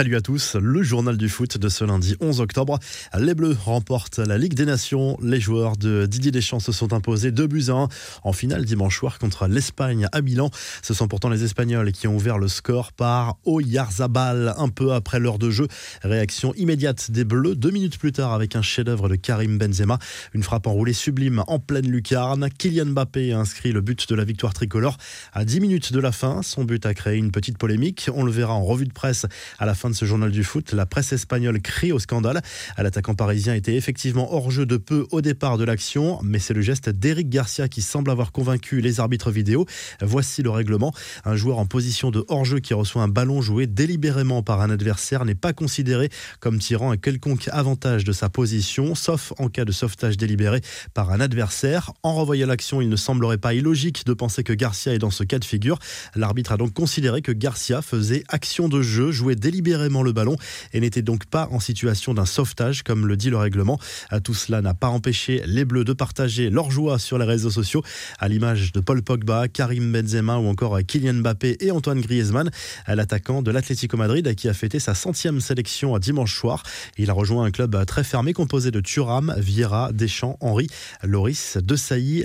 Salut à tous, le journal du foot de ce lundi 11 octobre. Les Bleus remportent la Ligue des Nations. Les joueurs de Didier Deschamps se sont imposés 2 buts à 1 en finale dimanche soir contre l'Espagne à Milan. Ce sont pourtant les Espagnols qui ont ouvert le score par Oyarzabal un peu après l'heure de jeu. Réaction immédiate des Bleus deux minutes plus tard avec un chef-d'œuvre de Karim Benzema. Une frappe enroulée sublime en pleine lucarne. Kylian Mbappé a inscrit le but de la victoire tricolore à 10 minutes de la fin. Son but a créé une petite polémique. On le verra en revue de presse à la fin de ce journal du foot, la presse espagnole crie au scandale. L'attaquant parisien était effectivement hors jeu de peu au départ de l'action, mais c'est le geste d'Eric Garcia qui semble avoir convaincu les arbitres vidéo. Voici le règlement. Un joueur en position de hors-jeu qui reçoit un ballon joué délibérément par un adversaire n'est pas considéré comme tirant un quelconque avantage de sa position, sauf en cas de sauvetage délibéré par un adversaire. En revoyant l'action, il ne semblerait pas illogique de penser que Garcia est dans ce cas de figure. L'arbitre a donc considéré que Garcia faisait action de jeu, joué délibérément le ballon et n'était donc pas en situation d'un sauvetage comme le dit le règlement. Tout cela n'a pas empêché les Bleus de partager leur joie sur les réseaux sociaux à l'image de Paul Pogba, Karim Benzema ou encore Kylian Mbappé et Antoine Griezmann, l'attaquant de l'Atlético Madrid qui a fêté sa centième sélection dimanche soir. Il a rejoint un club très fermé composé de Thuram, Vieira, Deschamps, Henry, Loris, De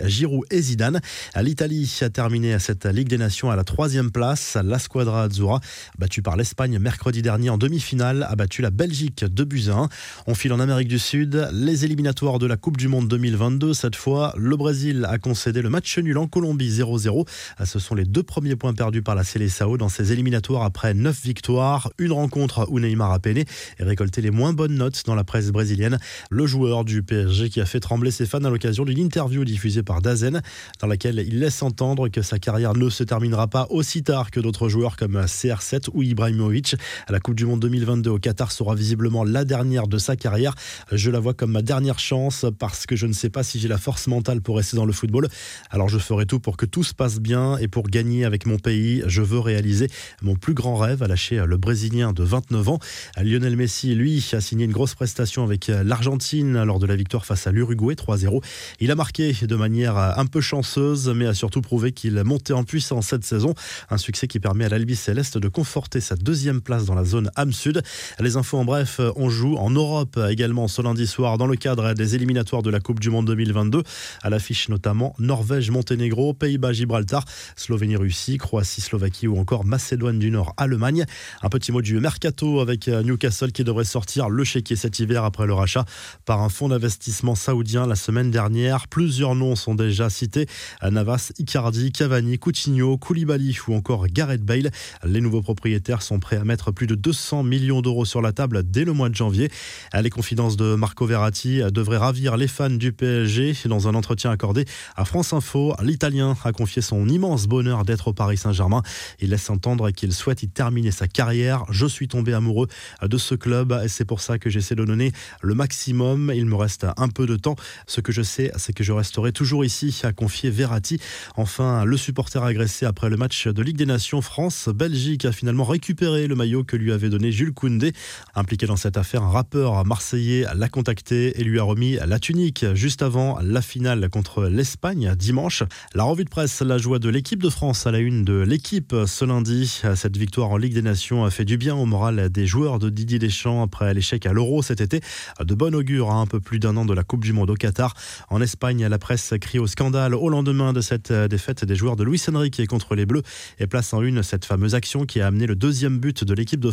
Giroud et Zidane. L'Italie a terminé cette Ligue des Nations à la troisième place. La Squadra Azzurra, battue par l'Espagne mercredi dernier en demi-finale a battu la Belgique de 1. On file en Amérique du Sud. Les éliminatoires de la Coupe du Monde 2022. Cette fois, le Brésil a concédé le match nul en Colombie 0-0. Ce sont les deux premiers points perdus par la Seleção dans ces éliminatoires après 9 victoires. Une rencontre où Neymar a peiné et récolté les moins bonnes notes dans la presse brésilienne. Le joueur du PSG qui a fait trembler ses fans à l'occasion d'une interview diffusée par Dazen dans laquelle il laisse entendre que sa carrière ne se terminera pas aussi tard que d'autres joueurs comme CR7 ou Ibrahimovic. La Coupe du Monde 2022 au Qatar sera visiblement la dernière de sa carrière. Je la vois comme ma dernière chance parce que je ne sais pas si j'ai la force mentale pour rester dans le football. Alors je ferai tout pour que tout se passe bien et pour gagner avec mon pays. Je veux réaliser mon plus grand rêve, à lâcher le Brésilien de 29 ans. Lionel Messi, lui, a signé une grosse prestation avec l'Argentine lors de la victoire face à l'Uruguay 3-0. Il a marqué de manière un peu chanceuse, mais a surtout prouvé qu'il montait en puissance cette saison. Un succès qui permet à l'Albi Céleste de conforter sa deuxième place dans la zone zone âme sud. Les infos en bref, on joue en Europe également ce lundi soir dans le cadre des éliminatoires de la Coupe du Monde 2022. À l'affiche notamment Norvège, Monténégro, Pays-Bas, Gibraltar, Slovénie, Russie, Croatie, Slovaquie ou encore Macédoine du Nord, Allemagne. Un petit mot du mercato avec Newcastle qui devrait sortir le chéquier cet hiver après le rachat par un fonds d'investissement saoudien la semaine dernière. Plusieurs noms sont déjà cités. Navas, Icardi, Cavani, Coutinho, Koulibaly ou encore Gareth Bale. Les nouveaux propriétaires sont prêts à mettre plus de 200 millions d'euros sur la table dès le mois de janvier. Les confidences de Marco Verratti devraient ravir les fans du PSG. Dans un entretien accordé à France Info, l'Italien a confié son immense bonheur d'être au Paris Saint-Germain. Il laisse entendre qu'il souhaite y terminer sa carrière. Je suis tombé amoureux de ce club et c'est pour ça que j'essaie de donner le maximum. Il me reste un peu de temps. Ce que je sais, c'est que je resterai toujours ici, a confié Verratti. Enfin, le supporter agressé après le match de Ligue des Nations France-Belgique a finalement récupéré le maillot que lui a avait donné Jules Koundé. Impliqué dans cette affaire, un rappeur marseillais l'a contacté et lui a remis la tunique juste avant la finale contre l'Espagne dimanche. La revue de presse, la joie de l'équipe de France à la une de l'équipe ce lundi. Cette victoire en Ligue des Nations a fait du bien au moral des joueurs de Didier Deschamps après l'échec à l'Euro cet été. De bon augure à un peu plus d'un an de la Coupe du Monde au Qatar. En Espagne, la presse crie au scandale au lendemain de cette défaite des joueurs de Luis Enrique contre les Bleus et place en une cette fameuse action qui a amené le deuxième but de l'équipe de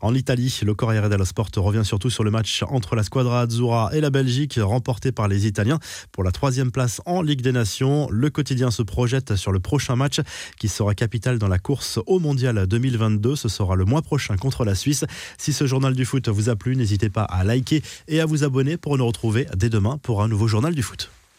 En Italie, le Corriere dello Sport revient surtout sur le match entre la Squadra Azzurra et la Belgique, remporté par les Italiens pour la troisième place en Ligue des Nations. Le quotidien se projette sur le prochain match qui sera capital dans la course au Mondial 2022. Ce sera le mois prochain contre la Suisse. Si ce journal du foot vous a plu, n'hésitez pas à liker et à vous abonner pour nous retrouver dès demain pour un nouveau journal du foot.